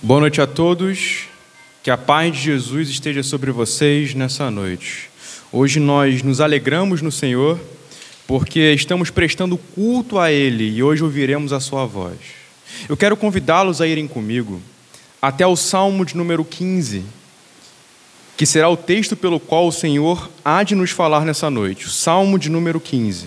Boa noite a todos. Que a paz de Jesus esteja sobre vocês nessa noite. Hoje nós nos alegramos no Senhor porque estamos prestando culto a Ele e hoje ouviremos a Sua voz. Eu quero convidá-los a irem comigo até o Salmo de número 15, que será o texto pelo qual o Senhor há de nos falar nessa noite. O Salmo de número 15.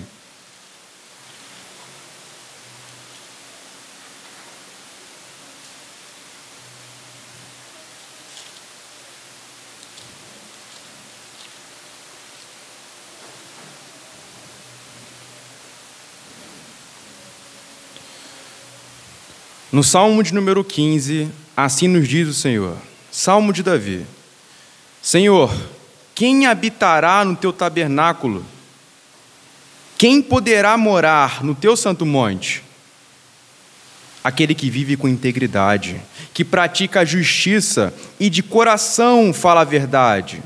No Salmo de número 15, assim nos diz o Senhor, Salmo de Davi: Senhor, quem habitará no teu tabernáculo? Quem poderá morar no teu santo monte? Aquele que vive com integridade, que pratica a justiça e de coração fala a verdade.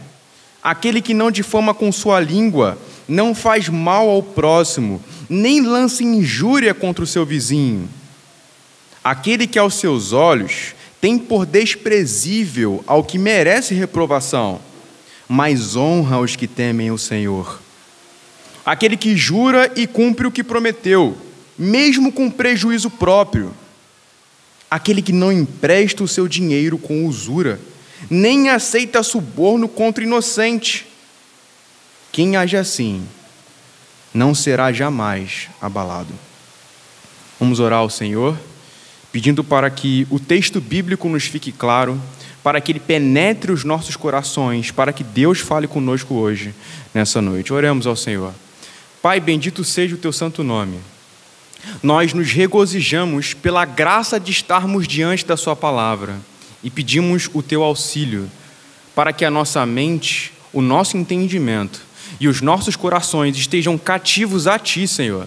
Aquele que não difama com sua língua, não faz mal ao próximo, nem lança injúria contra o seu vizinho Aquele que aos seus olhos tem por desprezível ao que merece reprovação, mas honra os que temem o Senhor. Aquele que jura e cumpre o que prometeu, mesmo com prejuízo próprio. Aquele que não empresta o seu dinheiro com usura, nem aceita suborno contra inocente. Quem age assim não será jamais abalado. Vamos orar ao Senhor pedindo para que o texto bíblico nos fique claro, para que ele penetre os nossos corações, para que Deus fale conosco hoje, nessa noite. Oremos ao Senhor. Pai, bendito seja o teu santo nome. Nós nos regozijamos pela graça de estarmos diante da Sua palavra e pedimos o teu auxílio para que a nossa mente, o nosso entendimento e os nossos corações estejam cativos a Ti, Senhor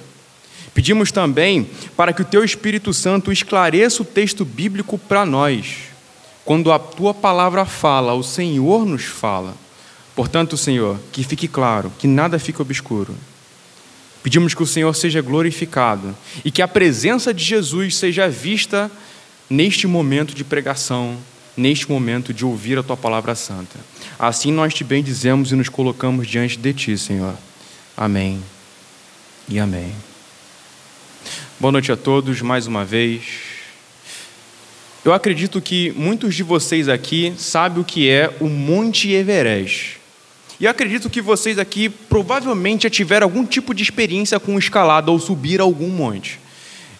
Pedimos também para que o Teu Espírito Santo esclareça o texto bíblico para nós. Quando a Tua palavra fala, o Senhor nos fala. Portanto, Senhor, que fique claro, que nada fique obscuro. Pedimos que o Senhor seja glorificado e que a presença de Jesus seja vista neste momento de pregação, neste momento de ouvir a tua palavra santa. Assim nós te bendizemos e nos colocamos diante de ti, Senhor. Amém e amém. Boa noite a todos mais uma vez. Eu acredito que muitos de vocês aqui sabem o que é o Monte Everest. E acredito que vocês aqui provavelmente já tiveram algum tipo de experiência com escalada ou subir algum monte.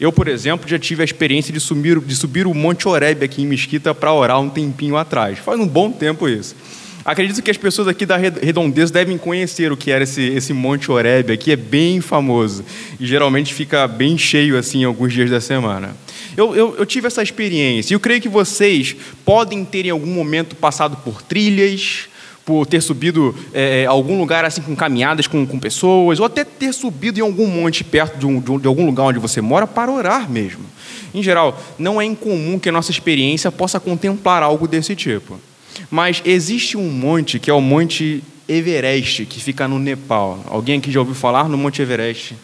Eu, por exemplo, já tive a experiência de subir, de subir o Monte Oreb aqui em Mesquita para orar um tempinho atrás. Faz um bom tempo isso. Acredito que as pessoas aqui da Redondeza devem conhecer o que era esse, esse Monte Oreb aqui, é bem famoso. E geralmente fica bem cheio assim alguns dias da semana. Eu, eu, eu, tive essa experiência e eu creio que vocês podem ter em algum momento passado por trilhas, por ter subido é, algum lugar assim com caminhadas com, com, pessoas, ou até ter subido em algum monte perto de, um, de, algum lugar onde você mora para orar mesmo. Em geral, não é incomum que a nossa experiência possa contemplar algo desse tipo. Mas existe um monte que é o Monte Everest, que fica no Nepal. Alguém aqui já ouviu falar no Monte Everest?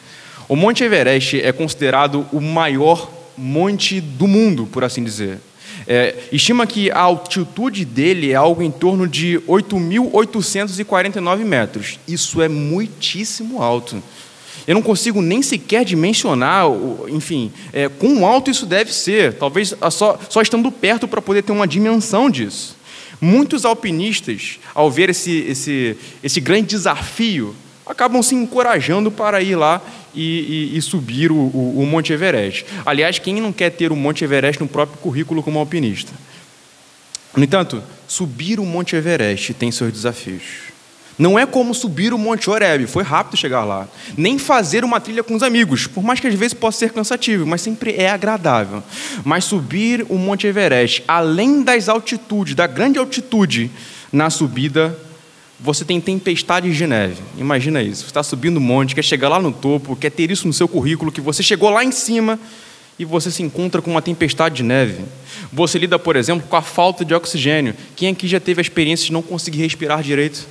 O Monte Everest é considerado o maior monte do mundo, por assim dizer. É, estima que a altitude dele é algo em torno de 8.849 metros. Isso é muitíssimo alto. Eu não consigo nem sequer dimensionar, enfim, é, quão alto isso deve ser. Talvez só, só estando perto para poder ter uma dimensão disso. Muitos alpinistas, ao ver esse, esse, esse grande desafio, acabam se encorajando para ir lá e, e, e subir o, o, o, Monte Everest. Aliás, quem não quer ter o Monte Everest no próprio currículo como alpinista? No entanto, subir o Monte Everest tem seus desafios. Não é como subir o Monte Oreb, foi rápido chegar lá. Nem fazer uma trilha com os amigos, por mais que às vezes possa ser cansativo, mas sempre é agradável. Mas subir o Monte Everest, além das altitudes, da grande altitude na subida, você tem tempestades de neve. Imagina isso. Você está subindo o monte, quer chegar lá no topo, quer ter isso no seu currículo, que você chegou lá em cima e você se encontra com uma tempestade de neve. Você lida, por exemplo, com a falta de oxigênio. Quem aqui já teve a experiência de não conseguir respirar direito?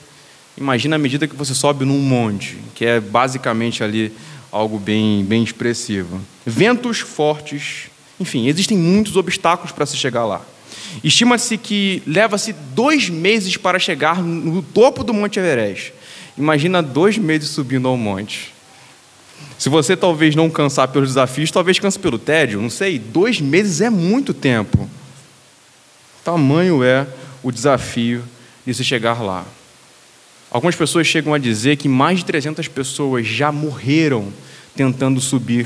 Imagina a medida que você sobe num monte, que é basicamente ali algo bem, bem expressivo. Ventos fortes, enfim, existem muitos obstáculos para se chegar lá. Estima-se que leva-se dois meses para chegar no topo do Monte Everest. Imagina dois meses subindo ao monte. Se você talvez não cansar pelos desafios, talvez canse pelo tédio, não sei. Dois meses é muito tempo. Tamanho é o desafio de se chegar lá. Algumas pessoas chegam a dizer que mais de 300 pessoas já morreram tentando subir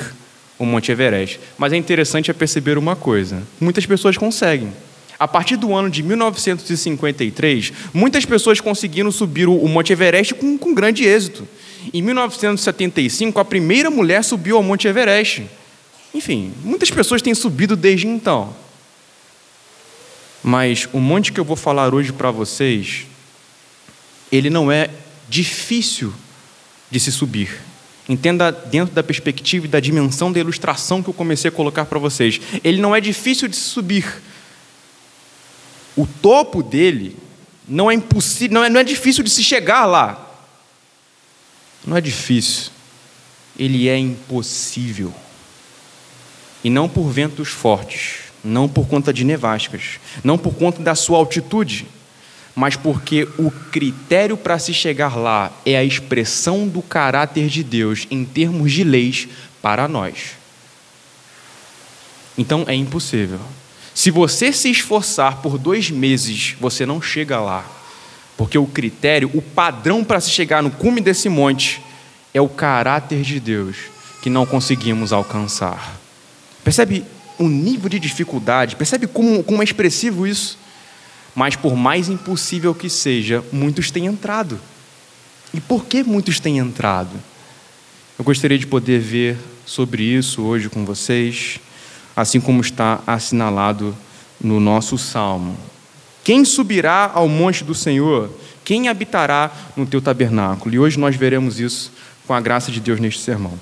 o Monte Everest. Mas é interessante perceber uma coisa: muitas pessoas conseguem. A partir do ano de 1953, muitas pessoas conseguiram subir o Monte Everest com, com grande êxito. Em 1975, a primeira mulher subiu ao Monte Everest. Enfim, muitas pessoas têm subido desde então. Mas o monte que eu vou falar hoje para vocês, ele não é difícil de se subir. Entenda dentro da perspectiva e da dimensão da ilustração que eu comecei a colocar para vocês. Ele não é difícil de se subir. O topo dele não é impossível, não é, não é difícil de se chegar lá. Não é difícil. Ele é impossível. E não por ventos fortes, não por conta de nevascas, não por conta da sua altitude, mas porque o critério para se chegar lá é a expressão do caráter de Deus em termos de leis para nós. Então é impossível. Se você se esforçar por dois meses, você não chega lá. Porque o critério, o padrão para se chegar no cume desse monte é o caráter de Deus que não conseguimos alcançar. Percebe o nível de dificuldade? Percebe como, como é expressivo isso? Mas por mais impossível que seja, muitos têm entrado. E por que muitos têm entrado? Eu gostaria de poder ver sobre isso hoje com vocês assim como está assinalado no nosso salmo. Quem subirá ao monte do Senhor? Quem habitará no teu tabernáculo? E hoje nós veremos isso com a graça de Deus neste sermão.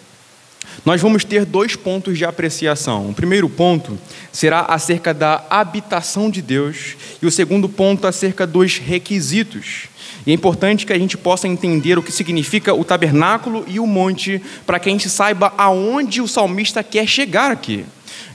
Nós vamos ter dois pontos de apreciação. O primeiro ponto será acerca da habitação de Deus, e o segundo ponto acerca dos requisitos. E é importante que a gente possa entender o que significa o tabernáculo e o monte, para que a gente saiba aonde o salmista quer chegar aqui.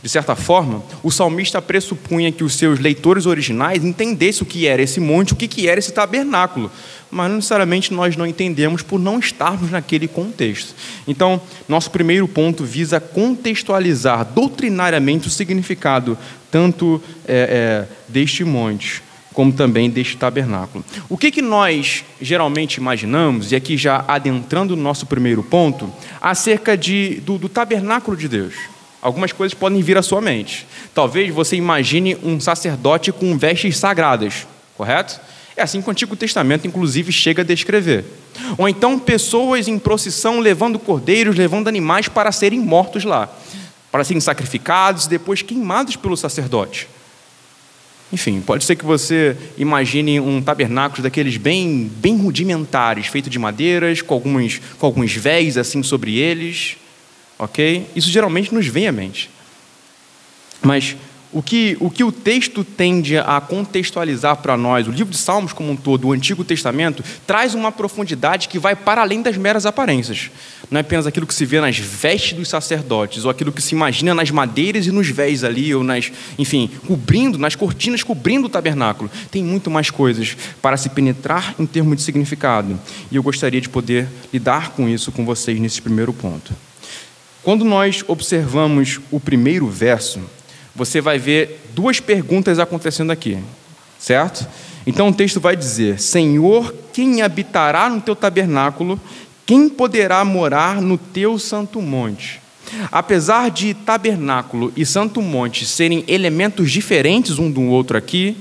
De certa forma, o salmista pressupunha que os seus leitores originais entendessem o que era esse monte, o que era esse tabernáculo, mas não necessariamente nós não entendemos por não estarmos naquele contexto. Então, nosso primeiro ponto visa contextualizar doutrinariamente o significado tanto é, é, deste monte como também deste tabernáculo. O que, que nós geralmente imaginamos, e aqui já adentrando no nosso primeiro ponto, acerca de, do, do tabernáculo de Deus? Algumas coisas podem vir à sua mente. Talvez você imagine um sacerdote com vestes sagradas, correto? É assim que o Antigo Testamento, inclusive, chega a descrever. Ou então pessoas em procissão levando cordeiros, levando animais para serem mortos lá, para serem sacrificados e depois queimados pelo sacerdote. Enfim, pode ser que você imagine um tabernáculo daqueles bem, bem rudimentares, feito de madeiras, com alguns, com alguns véis assim sobre eles ok? Isso geralmente nos vem à mente. Mas o que, o que o texto tende a contextualizar para nós, o livro de Salmos como um todo, o Antigo Testamento, traz uma profundidade que vai para além das meras aparências. Não é apenas aquilo que se vê nas vestes dos sacerdotes, ou aquilo que se imagina nas madeiras e nos véis ali, ou nas, enfim, cobrindo, nas cortinas cobrindo o tabernáculo. Tem muito mais coisas para se penetrar em termos de significado. E eu gostaria de poder lidar com isso com vocês nesse primeiro ponto. Quando nós observamos o primeiro verso, você vai ver duas perguntas acontecendo aqui, certo? Então o texto vai dizer: Senhor, quem habitará no teu tabernáculo? Quem poderá morar no teu santo monte? Apesar de tabernáculo e santo monte serem elementos diferentes um do outro aqui,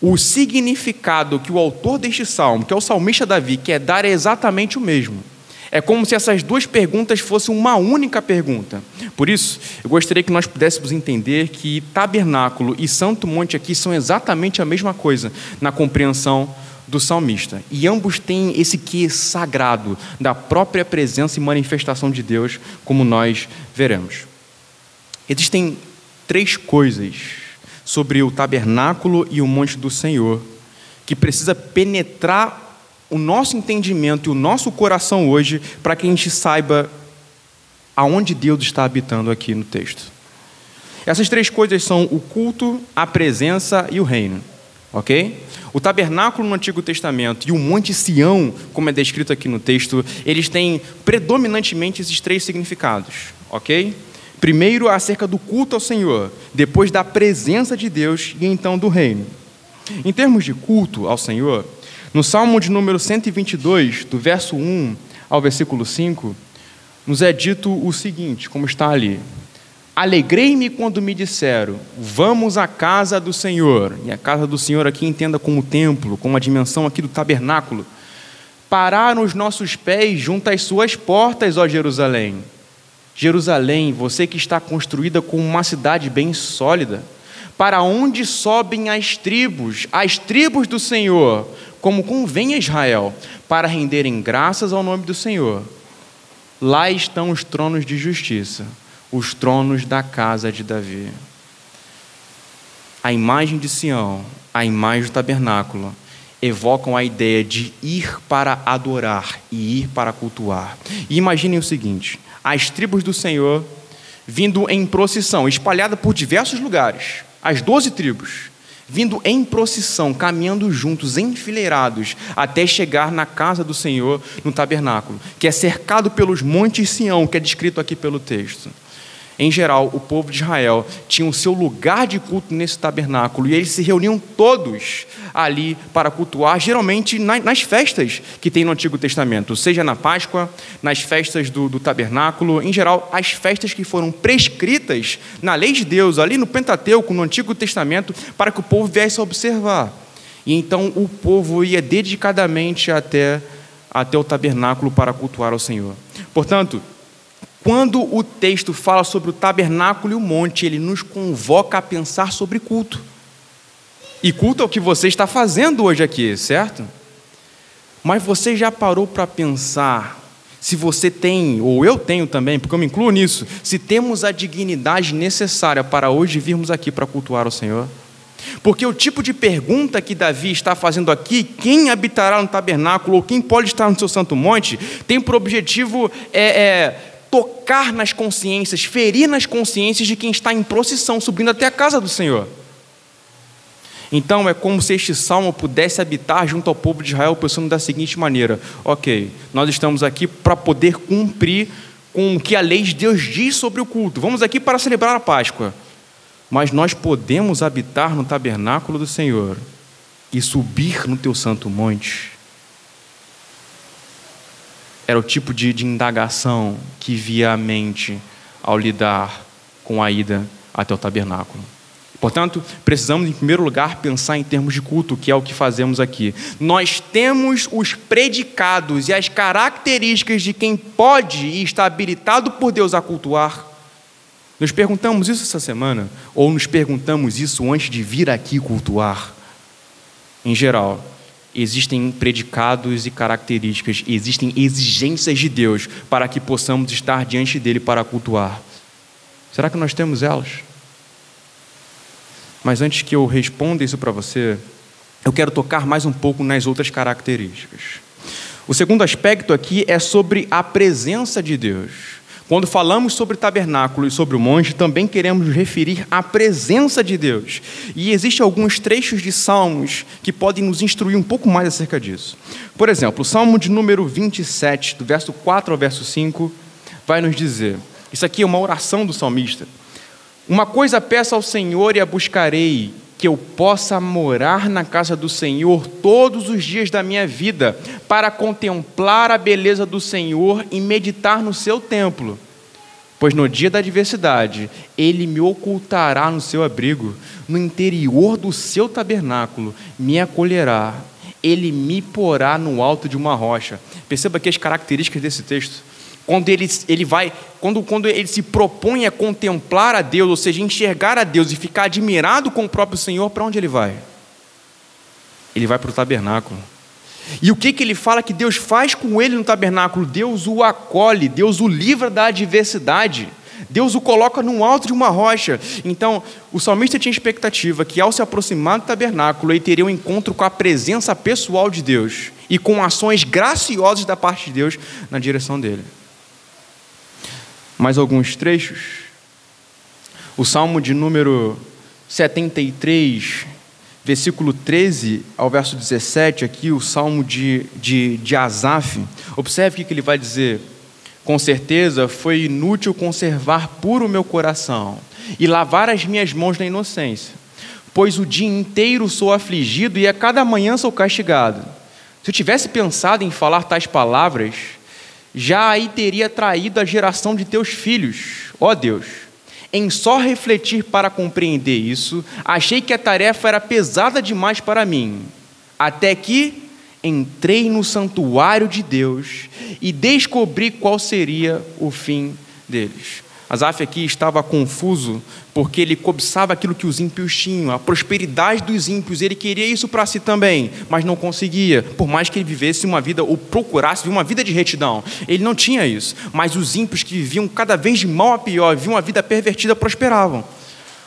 o significado que o autor deste salmo, que é o salmista Davi, quer dar é exatamente o mesmo. É como se essas duas perguntas fossem uma única pergunta. Por isso, eu gostaria que nós pudéssemos entender que tabernáculo e Santo Monte aqui são exatamente a mesma coisa na compreensão do salmista. E ambos têm esse que sagrado da própria presença e manifestação de Deus, como nós veremos. Existem três coisas sobre o tabernáculo e o monte do Senhor que precisa penetrar o nosso entendimento e o nosso coração hoje para que a gente saiba aonde Deus está habitando aqui no texto. Essas três coisas são o culto, a presença e o reino. Ok? O tabernáculo no Antigo Testamento e o Monte Sião, como é descrito aqui no texto, eles têm predominantemente esses três significados. Ok? Primeiro, acerca do culto ao Senhor, depois da presença de Deus e então do reino. Em termos de culto ao Senhor, no Salmo de número 122, do verso 1 ao versículo 5, nos é dito o seguinte, como está ali: Alegrei-me quando me disseram: Vamos à casa do Senhor. E a casa do Senhor aqui entenda como templo, como a dimensão aqui do tabernáculo. Pararam os nossos pés junto às suas portas, ó Jerusalém. Jerusalém, você que está construída como uma cidade bem sólida, para onde sobem as tribos, as tribos do Senhor, como convém a Israel, para renderem graças ao nome do Senhor. Lá estão os tronos de justiça os tronos da casa de Davi. A imagem de Sião, a imagem do tabernáculo, evocam a ideia de ir para adorar e ir para cultuar. E imaginem o seguinte: as tribos do Senhor vindo em procissão, espalhada por diversos lugares, as doze tribos, vindo em procissão, caminhando juntos, enfileirados, até chegar na casa do Senhor, no tabernáculo, que é cercado pelos montes Sião, que é descrito aqui pelo texto. Em geral, o povo de Israel tinha o seu lugar de culto nesse tabernáculo e eles se reuniam todos ali para cultuar, geralmente nas festas que tem no Antigo Testamento, seja na Páscoa, nas festas do, do tabernáculo, em geral, as festas que foram prescritas na lei de Deus, ali no Pentateuco, no Antigo Testamento, para que o povo viesse a observar. E então o povo ia dedicadamente até, até o tabernáculo para cultuar ao Senhor. Portanto, quando o texto fala sobre o tabernáculo e o monte, ele nos convoca a pensar sobre culto. E culto é o que você está fazendo hoje aqui, certo? Mas você já parou para pensar se você tem, ou eu tenho também, porque eu me incluo nisso, se temos a dignidade necessária para hoje virmos aqui para cultuar o Senhor? Porque o tipo de pergunta que Davi está fazendo aqui, quem habitará no tabernáculo ou quem pode estar no seu santo monte, tem por objetivo é, é tocar nas consciências, ferir nas consciências de quem está em procissão, subindo até a casa do Senhor. Então é como se este salmo pudesse habitar junto ao povo de Israel, pensando da seguinte maneira: ok, nós estamos aqui para poder cumprir com o que a lei de Deus diz sobre o culto, vamos aqui para celebrar a Páscoa, mas nós podemos habitar no tabernáculo do Senhor e subir no teu santo monte era o tipo de, de indagação que via a mente ao lidar com a ida até o tabernáculo. Portanto, precisamos, em primeiro lugar, pensar em termos de culto, que é o que fazemos aqui. Nós temos os predicados e as características de quem pode e está habilitado por Deus a cultuar. Nos perguntamos isso essa semana? Ou nos perguntamos isso antes de vir aqui cultuar? Em geral, existem predicados e características, existem exigências de Deus para que possamos estar diante dele para cultuar. Será que nós temos elas? Mas antes que eu responda isso para você, eu quero tocar mais um pouco nas outras características. O segundo aspecto aqui é sobre a presença de Deus. Quando falamos sobre tabernáculo e sobre o monte, também queremos referir à presença de Deus. E existem alguns trechos de salmos que podem nos instruir um pouco mais acerca disso. Por exemplo, o salmo de número 27, do verso 4 ao verso 5, vai nos dizer: Isso aqui é uma oração do salmista. Uma coisa peço ao Senhor e a buscarei, que eu possa morar na casa do Senhor todos os dias da minha vida, para contemplar a beleza do Senhor e meditar no seu templo. Pois no dia da adversidade, ele me ocultará no seu abrigo, no interior do seu tabernáculo, me acolherá, ele me porá no alto de uma rocha. Perceba aqui as características desse texto quando ele, ele vai, quando, quando ele se propõe a contemplar a Deus, ou seja, enxergar a Deus e ficar admirado com o próprio Senhor, para onde ele vai? Ele vai para o tabernáculo. E o que, que ele fala que Deus faz com ele no tabernáculo? Deus o acolhe, Deus o livra da adversidade. Deus o coloca no alto de uma rocha. Então, o salmista tinha expectativa que, ao se aproximar do tabernáculo, ele teria um encontro com a presença pessoal de Deus e com ações graciosas da parte de Deus na direção dele mais alguns trechos. O salmo de número 73, versículo 13 ao verso 17, aqui o salmo de, de, de Asaf. Observe o que ele vai dizer. Com certeza foi inútil conservar puro o meu coração e lavar as minhas mãos na inocência, pois o dia inteiro sou afligido e a cada manhã sou castigado. Se eu tivesse pensado em falar tais palavras, já aí teria traído a geração de teus filhos, ó Deus. Em só refletir para compreender isso, achei que a tarefa era pesada demais para mim. Até que entrei no santuário de Deus e descobri qual seria o fim deles. Asaf aqui estava confuso porque ele cobiçava aquilo que os ímpios tinham, a prosperidade dos ímpios, ele queria isso para si também, mas não conseguia, por mais que ele vivesse uma vida ou procurasse uma vida de retidão. Ele não tinha isso, mas os ímpios que viviam cada vez de mal a pior, viviam uma vida pervertida, prosperavam.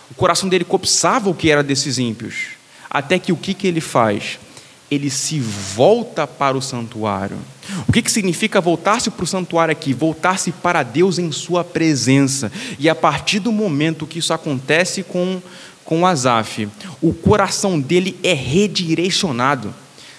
O coração dele cobiçava o que era desses ímpios, até que o que, que ele faz? Ele se volta para o santuário. O que, que significa voltar-se para o santuário aqui? Voltar-se para Deus em Sua presença. E a partir do momento que isso acontece com, com Asaf, o coração dele é redirecionado.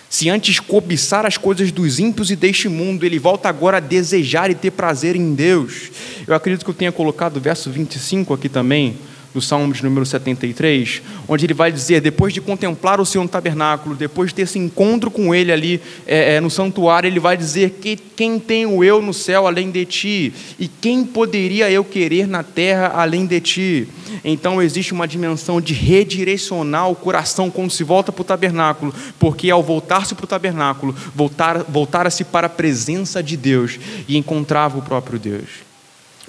Se antes cobiçar as coisas dos ímpios e deste mundo, ele volta agora a desejar e ter prazer em Deus. Eu acredito que eu tenha colocado o verso 25 aqui também do Salmo de número 73, onde ele vai dizer, depois de contemplar o Senhor no tabernáculo, depois de ter esse encontro com ele ali é, é, no santuário, ele vai dizer que quem tenho eu no céu além de ti, e quem poderia eu querer na terra além de ti? Então existe uma dimensão de redirecionar o coração quando se volta para o tabernáculo, porque ao voltar-se para o tabernáculo, voltar, voltara-se para a presença de Deus e encontrava o próprio Deus.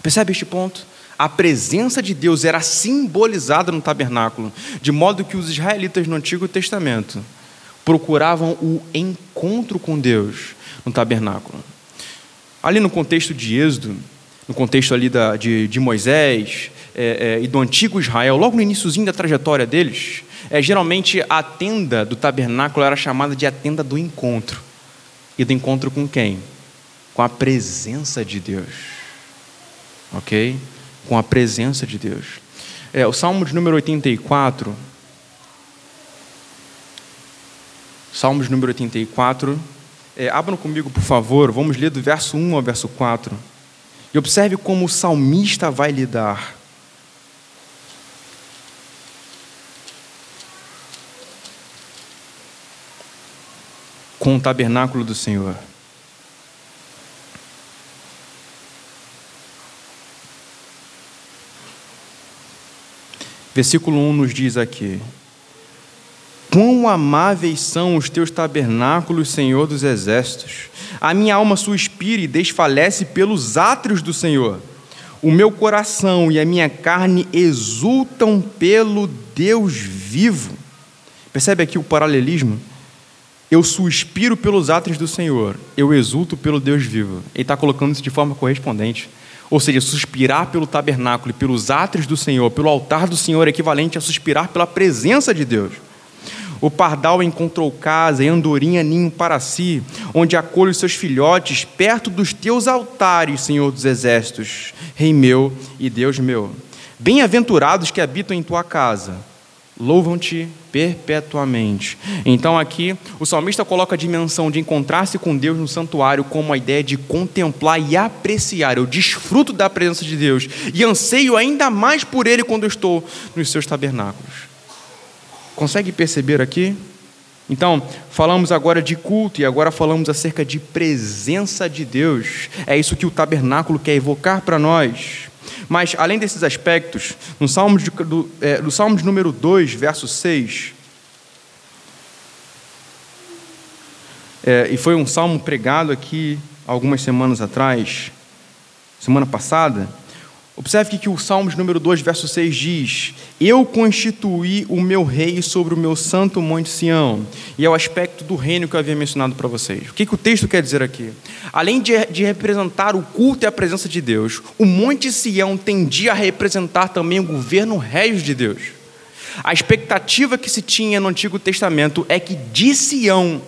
Percebe este ponto? A presença de Deus era simbolizada no tabernáculo, de modo que os israelitas no Antigo Testamento procuravam o encontro com Deus no tabernáculo. Ali no contexto de Êxodo, no contexto ali da, de, de Moisés é, é, e do antigo Israel, logo no iníciozinho da trajetória deles, é, geralmente a tenda do tabernáculo era chamada de a tenda do encontro. E do encontro com quem? Com a presença de Deus. Ok? Com a presença de Deus. É, o Salmo de número 84. Salmo de número 84. É, abram comigo, por favor, vamos ler do verso 1 ao verso 4. E observe como o salmista vai lidar. Com o tabernáculo do Senhor. Versículo 1 nos diz aqui: Quão amáveis são os teus tabernáculos, Senhor dos exércitos! A minha alma suspira e desfalece pelos átrios do Senhor. O meu coração e a minha carne exultam pelo Deus vivo. Percebe aqui o paralelismo? Eu suspiro pelos átrios do Senhor, eu exulto pelo Deus vivo. Ele está colocando isso de forma correspondente. Ou seja, suspirar pelo tabernáculo e pelos átrios do Senhor, pelo altar do Senhor, é equivalente a suspirar pela presença de Deus. O pardal encontrou casa e andorinha ninho para si, onde acolhe os seus filhotes, perto dos teus altares, Senhor dos exércitos, Rei meu e Deus meu. Bem-aventurados que habitam em tua casa louvam-te perpetuamente. Então aqui o salmista coloca a dimensão de encontrar-se com Deus no santuário como a ideia de contemplar e apreciar. Eu desfruto da presença de Deus e anseio ainda mais por Ele quando estou nos seus tabernáculos. Consegue perceber aqui? Então, falamos agora de culto e agora falamos acerca de presença de Deus. É isso que o tabernáculo quer evocar para nós. Mas, além desses aspectos, no Salmo de, do, é, no Salmo de número 2, verso 6, é, e foi um salmo pregado aqui algumas semanas atrás, semana passada, Observe que o Salmo de número 2, verso 6 diz: Eu constituí o meu rei sobre o meu santo monte Sião. E é o aspecto do reino que eu havia mencionado para vocês. O que, que o texto quer dizer aqui? Além de, de representar o culto e a presença de Deus, o monte Sião tendia a representar também o governo réis de Deus. A expectativa que se tinha no Antigo Testamento é que de Sião,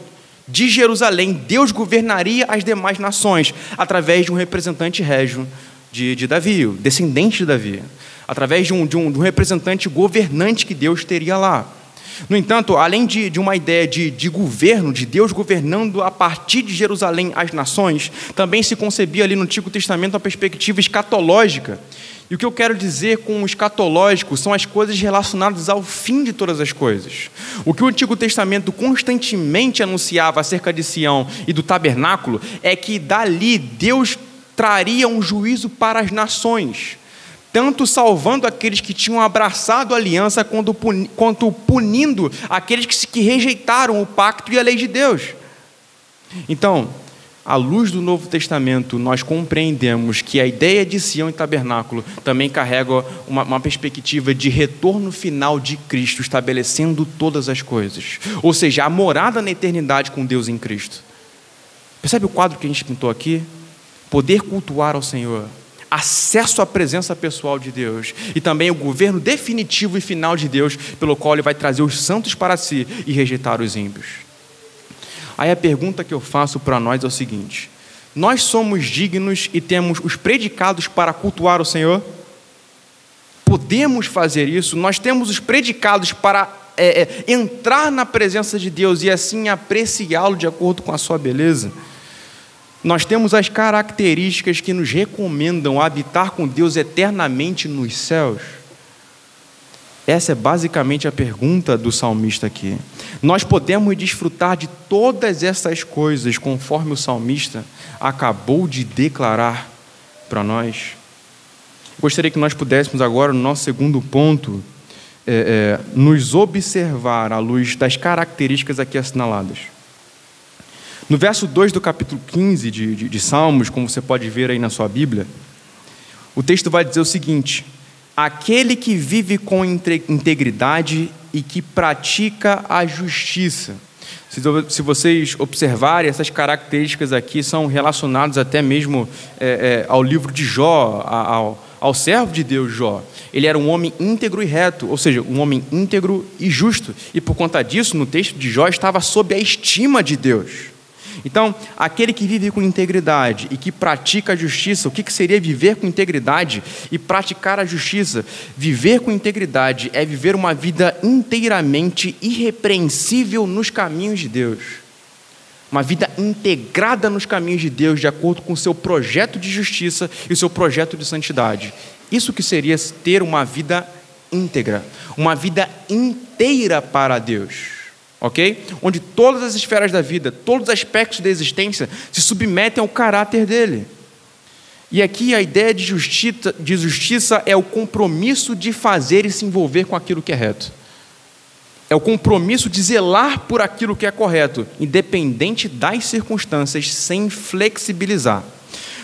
de Jerusalém, Deus governaria as demais nações através de um representante régio de, de Davi, descendente de Davi. através de um, de um, de um representante governante que Deus teria lá. No entanto, além de, de uma ideia de, de governo, de Deus governando a partir de Jerusalém as nações, também se concebia ali no Antigo Testamento uma perspectiva escatológica. E o que eu quero dizer com o escatológico são as coisas relacionadas ao fim de todas as coisas. O que o Antigo Testamento constantemente anunciava acerca de Sião e do tabernáculo é que dali Deus traria um juízo para as nações tanto salvando aqueles que tinham abraçado a aliança, quanto punindo aqueles que rejeitaram o pacto e a lei de Deus. Então, à luz do Novo Testamento, nós compreendemos que a ideia de Sião e tabernáculo também carrega uma, uma, perspectiva de retorno final de Cristo, estabelecendo todas as coisas. Ou seja, a morada na eternidade com Deus em Cristo. Percebe o quadro que a gente pintou aqui? Poder cultuar ao Senhor, acesso à presença pessoal de Deus e também o governo definitivo e final de Deus, pelo qual ele vai trazer os santos para si e rejeitar os ímpios. Aí a pergunta que eu faço para nós é o seguinte: nós somos dignos e temos os predicados para cultuar o Senhor? Podemos fazer isso? Nós temos os predicados para é, é, entrar na presença de Deus e assim apreciá-lo de acordo com a sua beleza? Nós temos as características que nos recomendam habitar com Deus eternamente nos céus? Essa é basicamente a pergunta do salmista aqui. Nós podemos desfrutar de todas essas coisas conforme o salmista acabou de declarar para nós? Gostaria que nós pudéssemos agora, no nosso segundo ponto, é, é, nos observar à luz das características aqui assinaladas. No verso 2 do capítulo 15 de, de, de, Salmos, como você pode ver aí na sua Bíblia, o texto vai dizer o seguinte: Aquele que vive com integridade e que pratica a justiça. Se vocês observarem, essas características aqui são relacionadas até mesmo é, é, ao livro de Jó, ao, ao servo de Deus Jó. Ele era um homem íntegro e reto, ou seja, um homem íntegro e justo. E por conta disso, no texto de Jó, estava sob a estima de Deus. Então, aquele que vive com integridade e que pratica a justiça, o que seria viver com integridade e praticar a justiça? Viver com integridade é viver uma vida inteiramente irrepreensível nos caminhos de Deus. Uma vida integrada nos caminhos de Deus, de acordo com o seu projeto de justiça e o seu projeto de santidade. Isso que seria ter uma vida íntegra, uma vida inteira para Deus ok? Onde todas as esferas da vida, todos os aspectos da existência se submetem ao caráter dele. E aqui a ideia de justiça, de justiça é o compromisso de fazer e se envolver com aquilo que é reto. É o compromisso de zelar por aquilo que é correto, independente das circunstâncias, sem flexibilizar.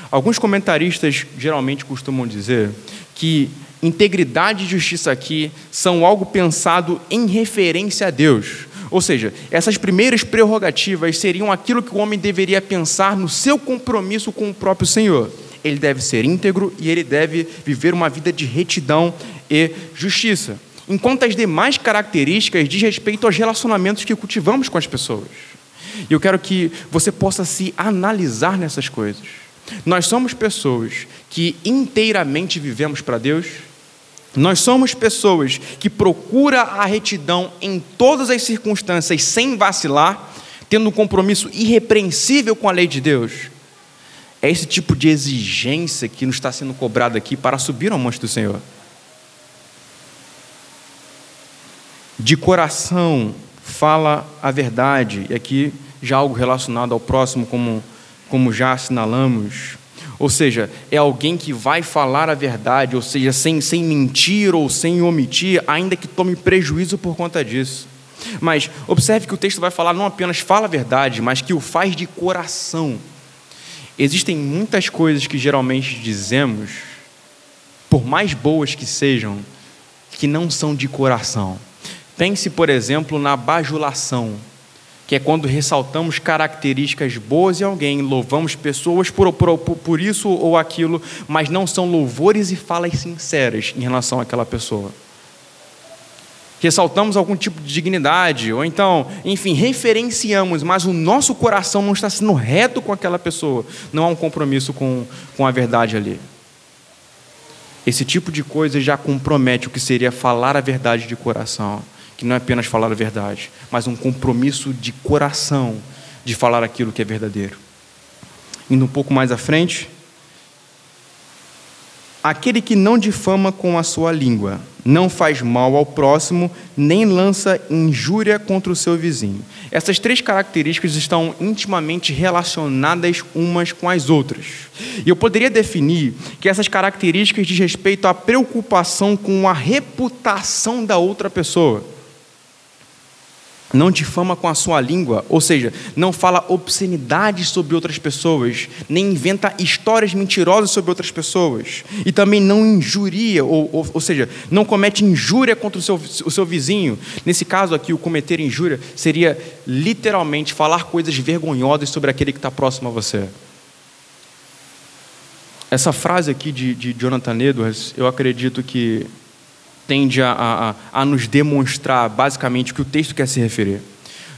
Alguns comentaristas geralmente costumam dizer que integridade e justiça aqui são algo pensado em referência a Deus. Ou seja, essas primeiras prerrogativas seriam aquilo que o homem deveria pensar no seu compromisso com o próprio Senhor. Ele deve ser íntegro e ele deve viver uma vida de retidão e justiça. Enquanto as demais características diz respeito aos relacionamentos que cultivamos com as pessoas. E eu quero que você possa se analisar nessas coisas. Nós somos pessoas que inteiramente vivemos para Deus nós somos pessoas que procuram a retidão em todas as circunstâncias, sem vacilar, tendo um compromisso irrepreensível com a lei de Deus. É esse tipo de exigência que nos está sendo cobrado aqui para subir ao monte do Senhor. De coração, fala a verdade, e aqui já algo relacionado ao próximo, como, como já assinalamos. Ou seja, é alguém que vai falar a verdade, ou seja, sem, sem mentir ou sem omitir, ainda que tome prejuízo por conta disso. Mas observe que o texto vai falar não apenas fala a verdade, mas que o faz de coração. Existem muitas coisas que geralmente dizemos, por mais boas que sejam, que não são de coração. Pense, por exemplo, na bajulação que é quando ressaltamos características boas em alguém, louvamos pessoas por, por, por isso ou aquilo, mas não são louvores e falas sinceras em relação àquela pessoa. Ressaltamos algum tipo de dignidade, ou então, enfim, referenciamos, mas o nosso coração não está sendo reto com aquela pessoa, não há um compromisso com, com a verdade ali. Esse tipo de coisa já compromete o que seria falar a verdade de coração, que não é apenas falar a verdade, mas um compromisso de coração de falar aquilo que é verdadeiro. Indo um pouco mais à frente, aquele que não difama com a sua língua, não faz mal ao próximo, nem lança injúria contra o seu vizinho. Essas três características estão intimamente relacionadas umas com as outras. E eu poderia definir que essas características diz respeito à preocupação com a reputação da outra pessoa não difama com a sua língua, ou seja, não fala obscenidades sobre outras pessoas, nem inventa histórias mentirosas sobre outras pessoas, e também não injuria, ou, ou, ou seja, não comete injúria contra o seu, o seu vizinho. Nesse caso aqui, o cometer injúria seria literalmente falar coisas vergonhosas sobre aquele que está próximo a você. Essa frase aqui de, de Jonathan Edwards, eu acredito que tende a, a, a nos demonstrar basicamente o que o texto quer se referir.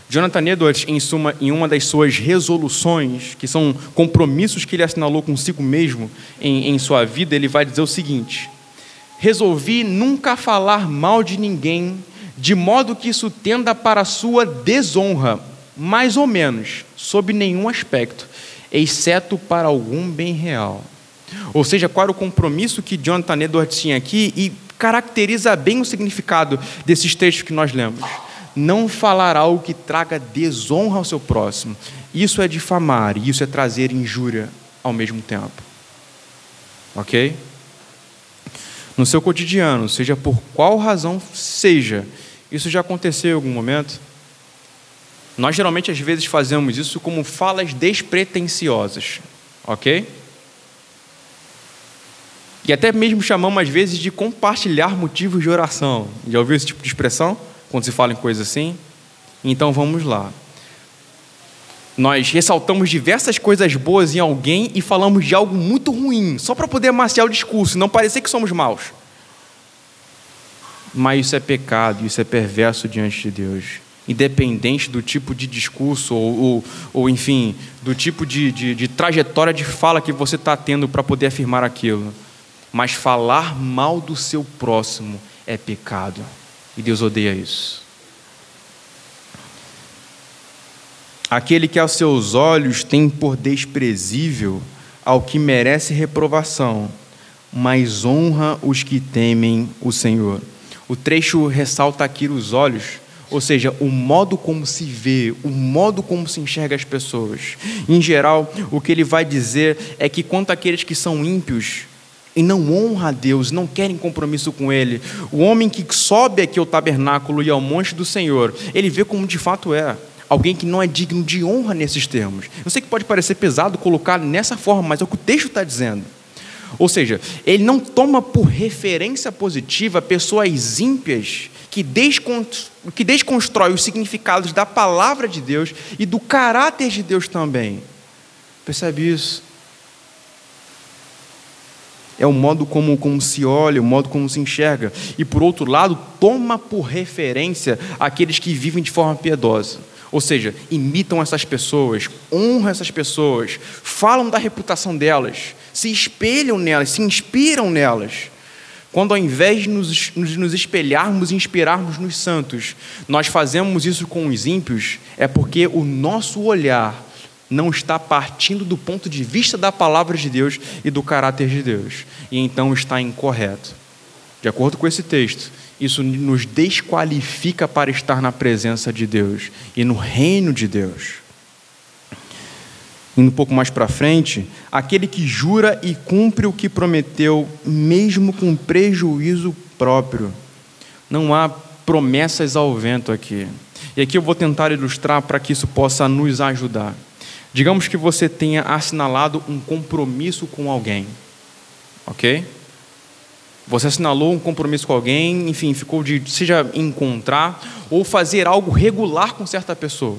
Jonathan Edwards, em, suma, em uma das suas resoluções, que são compromissos que ele assinalou consigo mesmo em, em sua vida, ele vai dizer o seguinte: Resolvi nunca falar mal de ninguém, de modo que isso tenda para sua desonra, mais ou menos, sob nenhum aspecto, exceto para algum bem real. Ou seja, qual era o compromisso que Jonathan Edwards tinha aqui e caracteriza bem o significado desses textos que nós lemos. Não falar algo que traga desonra ao seu próximo. Isso é difamar, e isso é trazer injúria ao mesmo tempo. Ok? No seu cotidiano, seja por qual razão seja, isso já aconteceu em algum momento? Nós geralmente às vezes fazemos isso como falas despretensiosas, ok? E até mesmo chamamos às vezes de compartilhar motivos de oração. Já ouviu esse tipo de expressão? Quando se fala em coisas assim? Então vamos lá. Nós ressaltamos diversas coisas boas em alguém e falamos de algo muito ruim, só para poder amaciar o discurso, não parecer que somos maus. Mas isso é pecado, isso é perverso diante de Deus. Independente do tipo de discurso, ou, ou, ou enfim, do tipo de, de, de trajetória de fala que você está tendo para poder afirmar aquilo mas falar mal do seu próximo é pecado. E Deus odeia isso. Aquele que aos seus olhos tem por desprezível ao que merece reprovação, mas honra os que temem o Senhor. O trecho ressalta aqui os olhos, ou seja, o modo como se vê, o modo como se enxerga as pessoas. Em geral, o que ele vai dizer é que quanto àqueles que são ímpios, e não honra a Deus, não querem compromisso com Ele. O homem que sobe aqui ao tabernáculo e ao monte do Senhor, ele vê como de fato é. Alguém que não é digno de honra nesses termos. Eu sei que pode parecer pesado colocar nessa forma, mas é o que o texto está dizendo. Ou seja, ele não toma por referência positiva pessoas ímpias que, que desconstrói os significados da palavra de Deus e do caráter de Deus também. Percebe isso? É o modo como, como se olha, o modo como se enxerga. E por outro lado, toma por referência aqueles que vivem de forma piedosa. Ou seja, imitam essas pessoas, honram essas pessoas, falam da reputação delas, se espelham nelas, se inspiram nelas. Quando ao invés de nos, nos espelharmos e inspirarmos nos santos, nós fazemos isso com os ímpios, é porque o nosso olhar não está partindo do ponto de vista da palavra de Deus e do caráter de Deus, e então está incorreto. De acordo com esse texto, isso nos desqualifica para estar na presença de Deus e no reino de Deus. Indo um pouco mais para frente, aquele que jura e cumpre o que prometeu, mesmo com prejuízo próprio. Não há promessas ao vento aqui. E aqui eu vou tentar ilustrar para que isso possa nos ajudar. Digamos que você tenha assinalado um compromisso com alguém, ok? Você assinalou um compromisso com alguém, enfim, ficou de seja encontrar ou fazer algo regular com certa pessoa.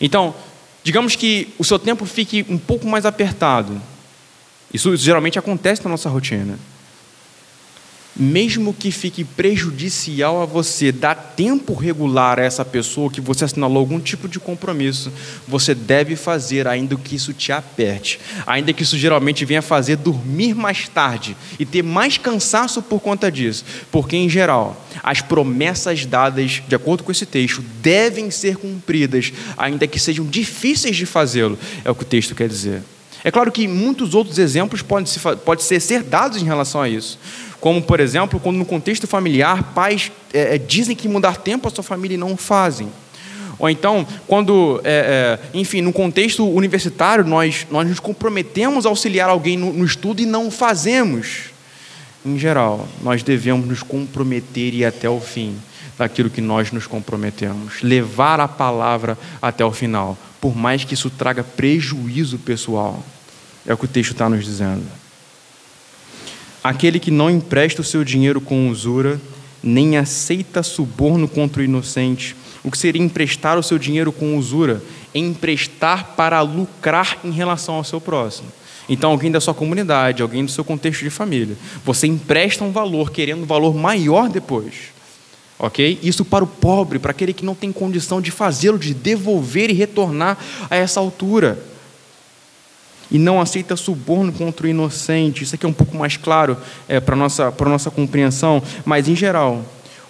Então, digamos que o seu tempo fique um pouco mais apertado. Isso geralmente acontece na nossa rotina. Mesmo que fique prejudicial a você, dá tempo regular a essa pessoa que você assinalou algum tipo de compromisso, você deve fazer, ainda que isso te aperte, ainda que isso geralmente venha fazer dormir mais tarde e ter mais cansaço por conta disso, porque em geral, as promessas dadas, de acordo com esse texto, devem ser cumpridas, ainda que sejam difíceis de fazê-lo, é o que o texto quer dizer. É claro que muitos outros exemplos podem, se, podem ser, ser dados em relação a isso. Como, por exemplo, quando no contexto familiar, pais é, é, dizem que mudar tempo a sua família e não fazem. Ou então, quando, é, é, enfim, no contexto universitário, nós, nós nos comprometemos a auxiliar alguém no, no estudo e não fazemos. Em geral, nós devemos nos comprometer e ir até o fim daquilo que nós nos comprometemos, levar a palavra até o final, por mais que isso traga prejuízo pessoal. É o que o texto está nos dizendo. Aquele que não empresta o seu dinheiro com usura, nem aceita suborno contra o inocente. O que seria emprestar o seu dinheiro com usura? É emprestar para lucrar em relação ao seu próximo. Então, alguém da sua comunidade, alguém do seu contexto de família, você empresta um valor, querendo um valor maior depois. Ok? Isso para o pobre, para aquele que não tem condição de fazê-lo, de devolver e retornar a essa altura e não aceita suborno contra o inocente. Isso aqui é um pouco mais claro é, para a nossa, nossa compreensão, mas em geral,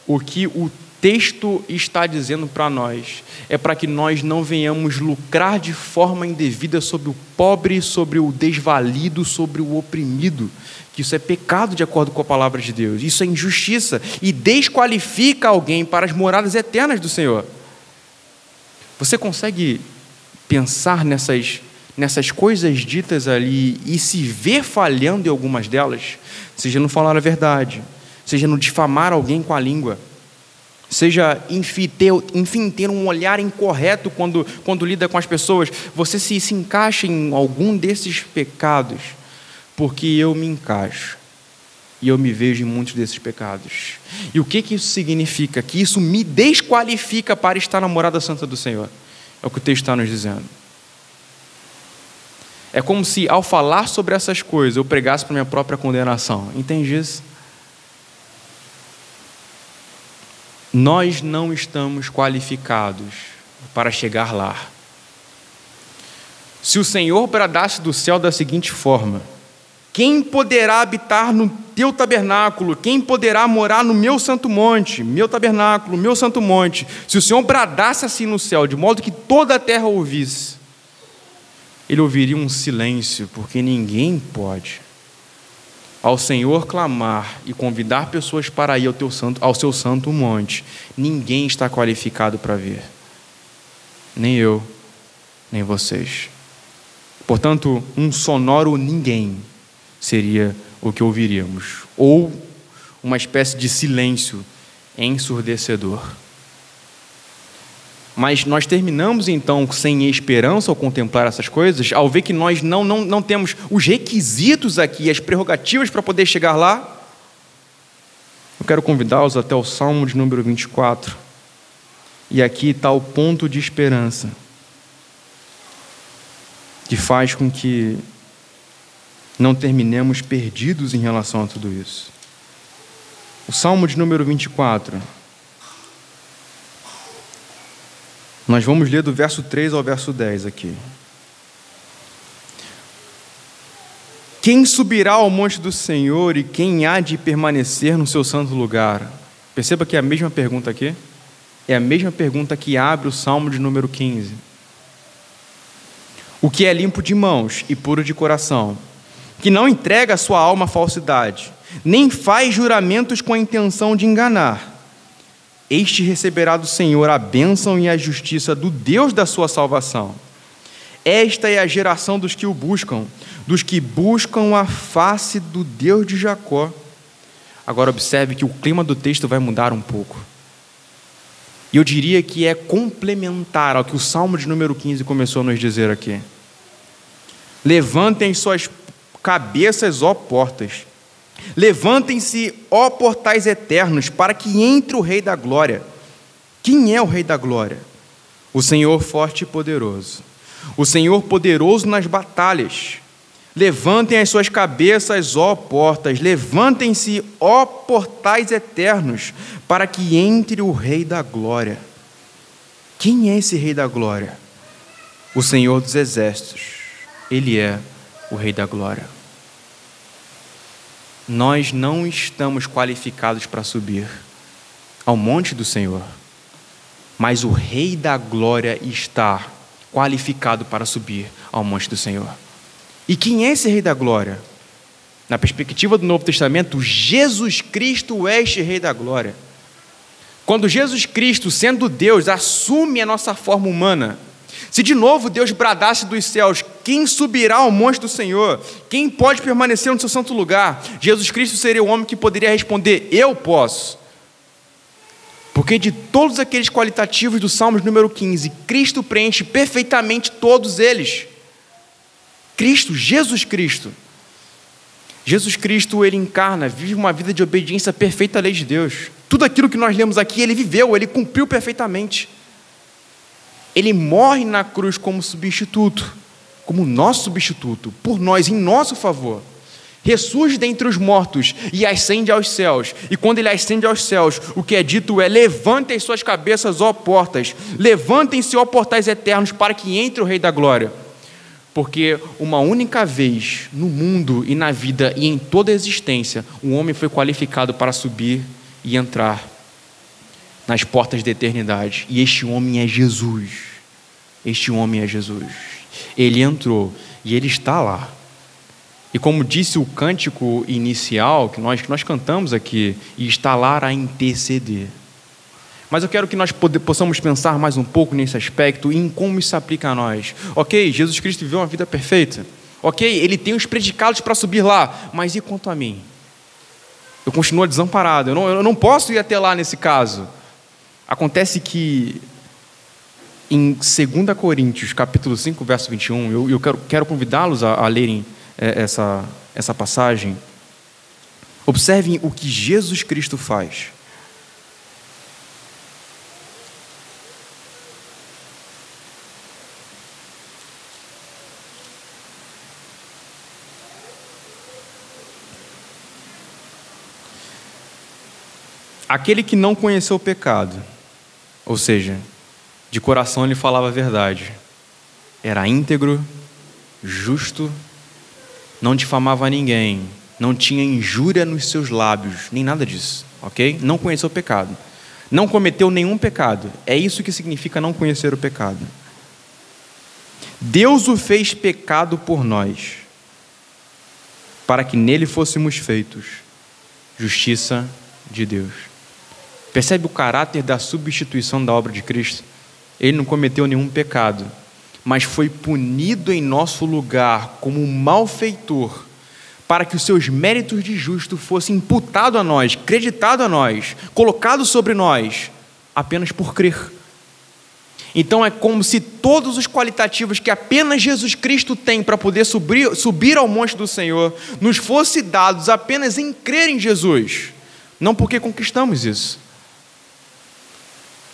o que o texto está dizendo para nós é para que nós não venhamos lucrar de forma indevida sobre o pobre, sobre o desvalido, sobre o oprimido. Que isso é pecado de acordo com a palavra de Deus. Isso é injustiça e desqualifica alguém para as moradas eternas do Senhor. Você consegue pensar nessas nessas coisas ditas ali e se ver falhando em algumas delas, seja no falar a verdade, seja no difamar alguém com a língua, seja enfim ter, enfim, ter um olhar incorreto quando, quando lida com as pessoas, você se, se encaixa em algum desses pecados, porque eu me encaixo. E eu me vejo em muitos desses pecados. E o que, que isso significa? Que isso me desqualifica para estar na morada santa do Senhor. É o que o texto está nos dizendo. É como se, ao falar sobre essas coisas, eu pregasse para minha própria condenação. Entende isso? Nós não estamos qualificados para chegar lá. Se o Senhor bradasse do céu da seguinte forma: Quem poderá habitar no teu tabernáculo? Quem poderá morar no meu santo monte? Meu tabernáculo, meu santo monte. Se o Senhor bradasse assim no céu, de modo que toda a terra ouvisse, ele ouviria um silêncio, porque ninguém pode. Ao Senhor clamar e convidar pessoas para ir ao, teu santo, ao seu santo monte, ninguém está qualificado para ver. Nem eu, nem vocês. Portanto, um sonoro ninguém seria o que ouviríamos, ou uma espécie de silêncio ensurdecedor. Mas nós terminamos então sem esperança ao contemplar essas coisas, ao ver que nós não, não, não temos os requisitos aqui, as prerrogativas para poder chegar lá. Eu quero convidá-los até o Salmo de número 24. E aqui está o ponto de esperança, que faz com que não terminemos perdidos em relação a tudo isso. O Salmo de número 24. Nós vamos ler do verso 3 ao verso 10 aqui. Quem subirá ao monte do Senhor e quem há de permanecer no seu santo lugar? Perceba que é a mesma pergunta aqui. É a mesma pergunta que abre o Salmo de número 15. O que é limpo de mãos e puro de coração, que não entrega a sua alma à falsidade, nem faz juramentos com a intenção de enganar este receberá do Senhor a bênção e a justiça do Deus da sua salvação. Esta é a geração dos que o buscam, dos que buscam a face do Deus de Jacó. Agora, observe que o clima do texto vai mudar um pouco. E eu diria que é complementar ao que o Salmo de número 15 começou a nos dizer aqui. Levantem suas cabeças, ó portas, Levantem-se, ó portais eternos, para que entre o Rei da Glória. Quem é o Rei da Glória? O Senhor forte e poderoso. O Senhor poderoso nas batalhas. Levantem as suas cabeças, ó portas, levantem-se, ó portais eternos, para que entre o Rei da Glória. Quem é esse Rei da Glória? O Senhor dos Exércitos. Ele é o Rei da Glória. Nós não estamos qualificados para subir ao monte do Senhor, mas o Rei da Glória está qualificado para subir ao monte do Senhor. E quem é esse Rei da Glória? Na perspectiva do Novo Testamento, Jesus Cristo é este Rei da Glória. Quando Jesus Cristo, sendo Deus, assume a nossa forma humana, se de novo Deus bradasse dos céus: quem subirá ao monte do Senhor? Quem pode permanecer no seu santo lugar? Jesus Cristo seria o homem que poderia responder: Eu posso. Porque de todos aqueles qualitativos do Salmos número 15, Cristo preenche perfeitamente todos eles. Cristo, Jesus Cristo. Jesus Cristo, ele encarna, vive uma vida de obediência perfeita à lei de Deus. Tudo aquilo que nós lemos aqui, ele viveu, ele cumpriu perfeitamente. Ele morre na cruz como substituto, como nosso substituto, por nós, em nosso favor. Ressurge dentre os mortos e ascende aos céus. E quando ele ascende aos céus, o que é dito é: levantem suas cabeças, ó portas, levantem-se, ó portais eternos, para que entre o Rei da Glória porque uma única vez no mundo e na vida e em toda a existência, um homem foi qualificado para subir e entrar nas portas da eternidade. E este homem é Jesus. Este homem é Jesus. Ele entrou e ele está lá. E como disse o cântico inicial que nós, que nós cantamos aqui, e está lá a interceder. Mas eu quero que nós possamos pensar mais um pouco nesse aspecto e em como isso se aplica a nós. Ok, Jesus Cristo viveu uma vida perfeita. Ok, ele tem os predicados para subir lá, mas e quanto a mim? Eu continuo desamparado, eu não, eu não posso ir até lá nesse caso. Acontece que em 2 Coríntios, capítulo 5, verso 21, eu, eu quero, quero convidá-los a, a lerem é, essa, essa passagem. Observem o que Jesus Cristo faz. Aquele que não conheceu o pecado, ou seja, de coração ele falava a verdade, era íntegro, justo, não difamava ninguém, não tinha injúria nos seus lábios, nem nada disso, ok? Não conheceu o pecado, não cometeu nenhum pecado, é isso que significa não conhecer o pecado. Deus o fez pecado por nós, para que nele fôssemos feitos justiça de Deus. Percebe o caráter da substituição da obra de Cristo? Ele não cometeu nenhum pecado, mas foi punido em nosso lugar como um malfeitor, para que os seus méritos de justo fossem imputados a nós, creditado a nós, colocado sobre nós, apenas por crer. Então é como se todos os qualitativos que apenas Jesus Cristo tem para poder subir, subir ao monte do Senhor nos fossem dados apenas em crer em Jesus, não porque conquistamos isso,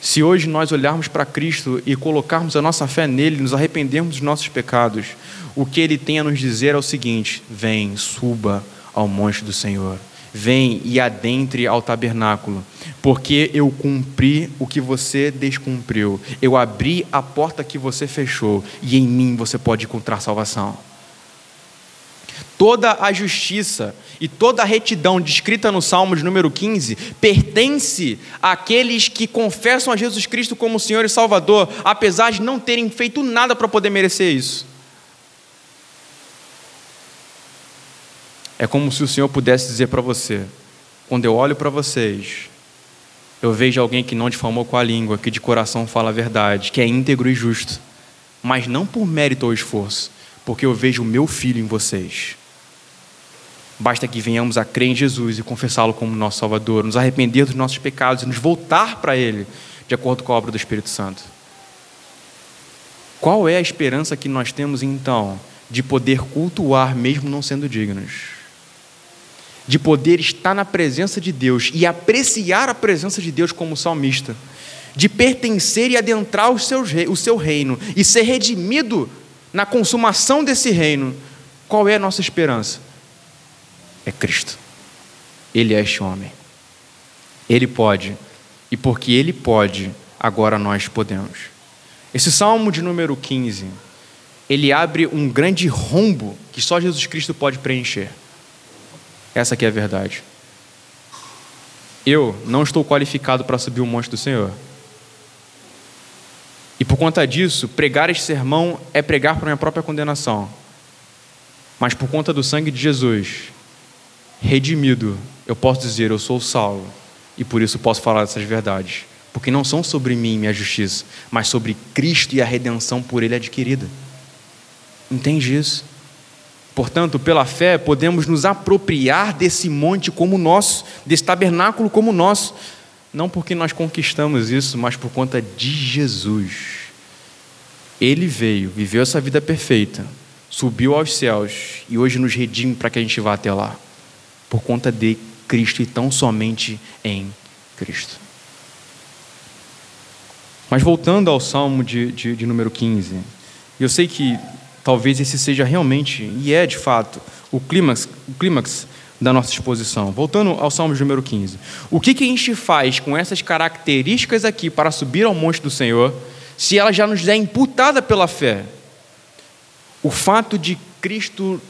se hoje nós olharmos para Cristo e colocarmos a nossa fé nele, nos arrependermos dos nossos pecados, o que ele tem a nos dizer é o seguinte: vem, suba ao monte do Senhor, vem e adentre ao tabernáculo, porque eu cumpri o que você descumpriu, eu abri a porta que você fechou, e em mim você pode encontrar salvação. Toda a justiça e toda a retidão descrita no Salmo de número 15 pertence àqueles que confessam a Jesus Cristo como Senhor e Salvador, apesar de não terem feito nada para poder merecer isso. É como se o Senhor pudesse dizer para você: quando eu olho para vocês, eu vejo alguém que não difamou com a língua, que de coração fala a verdade, que é íntegro e justo, mas não por mérito ou esforço, porque eu vejo o meu filho em vocês. Basta que venhamos a crer em Jesus e confessá-lo como nosso Salvador, nos arrepender dos nossos pecados e nos voltar para Ele, de acordo com a obra do Espírito Santo. Qual é a esperança que nós temos então de poder cultuar mesmo não sendo dignos? De poder estar na presença de Deus e apreciar a presença de Deus como salmista, de pertencer e adentrar o seu reino e ser redimido na consumação desse reino Qual é a nossa esperança? É Cristo. Ele é este homem. Ele pode. E porque ele pode, agora nós podemos. Esse salmo de número 15, ele abre um grande rombo que só Jesus Cristo pode preencher. Essa aqui é a verdade. Eu não estou qualificado para subir o monte do Senhor. E por conta disso, pregar este sermão é pregar para minha própria condenação. Mas por conta do sangue de Jesus, redimido, eu posso dizer: eu sou salvo. E por isso posso falar dessas verdades. Porque não são sobre mim e minha justiça, mas sobre Cristo e a redenção por Ele adquirida. Entende isso? Portanto, pela fé, podemos nos apropriar desse monte como nosso, desse tabernáculo como nosso, não porque nós conquistamos isso, mas por conta de Jesus. Ele veio, viveu essa vida perfeita, subiu aos céus e hoje nos redime para que a gente vá até lá, por conta de Cristo e tão somente em Cristo. Mas voltando ao Salmo de, de, de número 15, eu sei que talvez esse seja realmente, e é de fato, o clímax, o clímax da nossa exposição. Voltando ao Salmo número 15. O que, que a gente faz com essas características aqui para subir ao monte do Senhor, se ela já nos é imputada pela fé? O fato de Cristo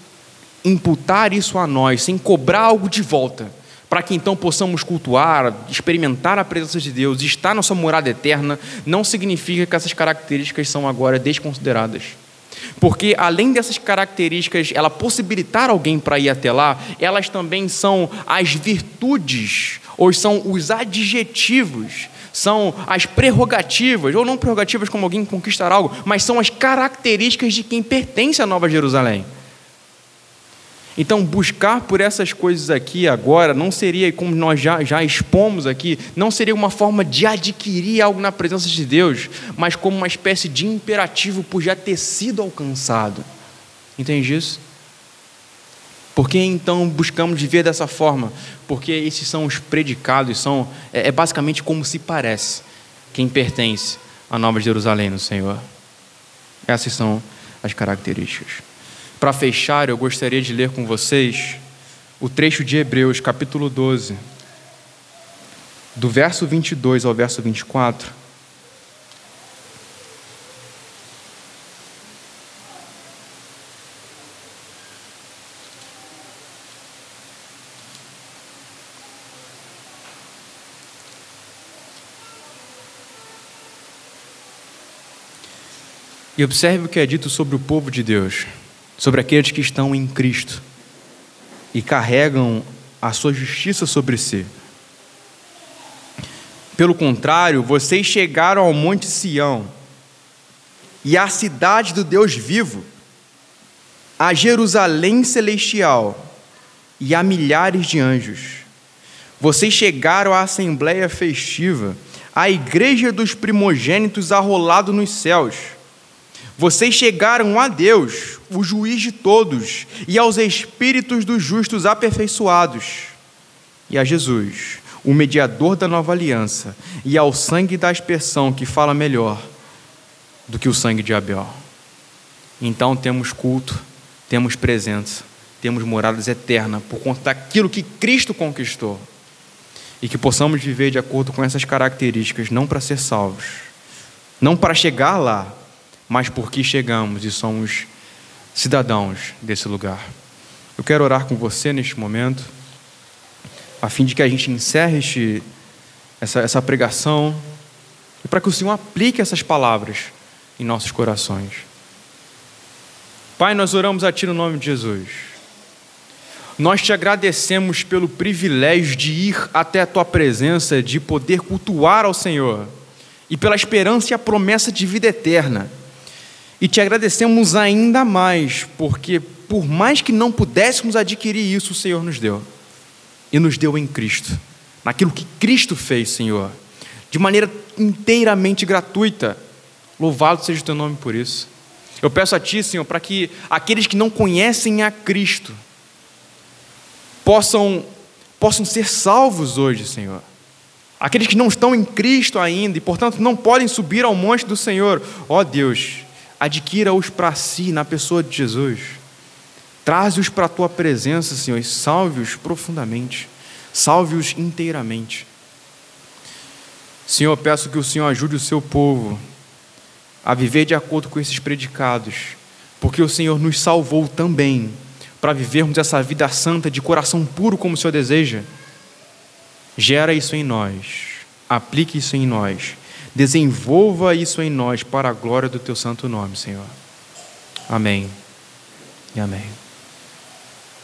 imputar isso a nós, sem cobrar algo de volta, para que então possamos cultuar, experimentar a presença de Deus, estar na sua morada eterna, não significa que essas características são agora desconsideradas. Porque além dessas características, ela possibilitar alguém para ir até lá, elas também são as virtudes, ou são os adjetivos, são as prerrogativas, ou não prerrogativas como alguém conquistar algo, mas são as características de quem pertence à Nova Jerusalém. Então, buscar por essas coisas aqui agora não seria, como nós já, já expomos aqui, não seria uma forma de adquirir algo na presença de Deus, mas como uma espécie de imperativo por já ter sido alcançado. Entende isso? Por que então buscamos viver dessa forma? Porque esses são os predicados, são, é, é basicamente como se parece quem pertence à Nova Jerusalém no Senhor. Essas são as características. Para fechar, eu gostaria de ler com vocês o trecho de Hebreus, capítulo 12, do verso 22 ao verso 24. E observe o que é dito sobre o povo de Deus sobre aqueles que estão em Cristo e carregam a sua justiça sobre si. Pelo contrário, vocês chegaram ao Monte Sião e à cidade do Deus vivo, a Jerusalém celestial e a milhares de anjos. Vocês chegaram à assembleia festiva, à igreja dos primogênitos arrolado nos céus vocês chegaram a Deus, o juiz de todos, e aos espíritos dos justos aperfeiçoados, e a Jesus, o mediador da nova aliança, e ao sangue da aspersão que fala melhor do que o sangue de Abel. Então temos culto, temos presença, temos moradas eternas por conta daquilo que Cristo conquistou. E que possamos viver de acordo com essas características, não para ser salvos, não para chegar lá, mas porque chegamos e somos cidadãos desse lugar. Eu quero orar com você neste momento, a fim de que a gente encerre este, essa, essa pregação e para que o Senhor aplique essas palavras em nossos corações. Pai, nós oramos a Ti no nome de Jesus. Nós te agradecemos pelo privilégio de ir até a Tua presença, de poder cultuar ao Senhor, e pela esperança e a promessa de vida eterna. E te agradecemos ainda mais, porque por mais que não pudéssemos adquirir isso, o Senhor nos deu. E nos deu em Cristo, naquilo que Cristo fez, Senhor, de maneira inteiramente gratuita. Louvado seja o teu nome por isso. Eu peço a Ti, Senhor, para que aqueles que não conhecem a Cristo possam, possam ser salvos hoje, Senhor. Aqueles que não estão em Cristo ainda e, portanto, não podem subir ao monte do Senhor. Ó Deus, adquira-os para si na pessoa de Jesus. Traze-os para a tua presença, Senhor, salve-os profundamente, salve-os inteiramente. Senhor, peço que o Senhor ajude o seu povo a viver de acordo com esses predicados, porque o Senhor nos salvou também para vivermos essa vida santa de coração puro como o Senhor deseja. Gera isso em nós, aplique isso em nós, desenvolva isso em nós para a glória do teu santo nome, Senhor. Amém e amém.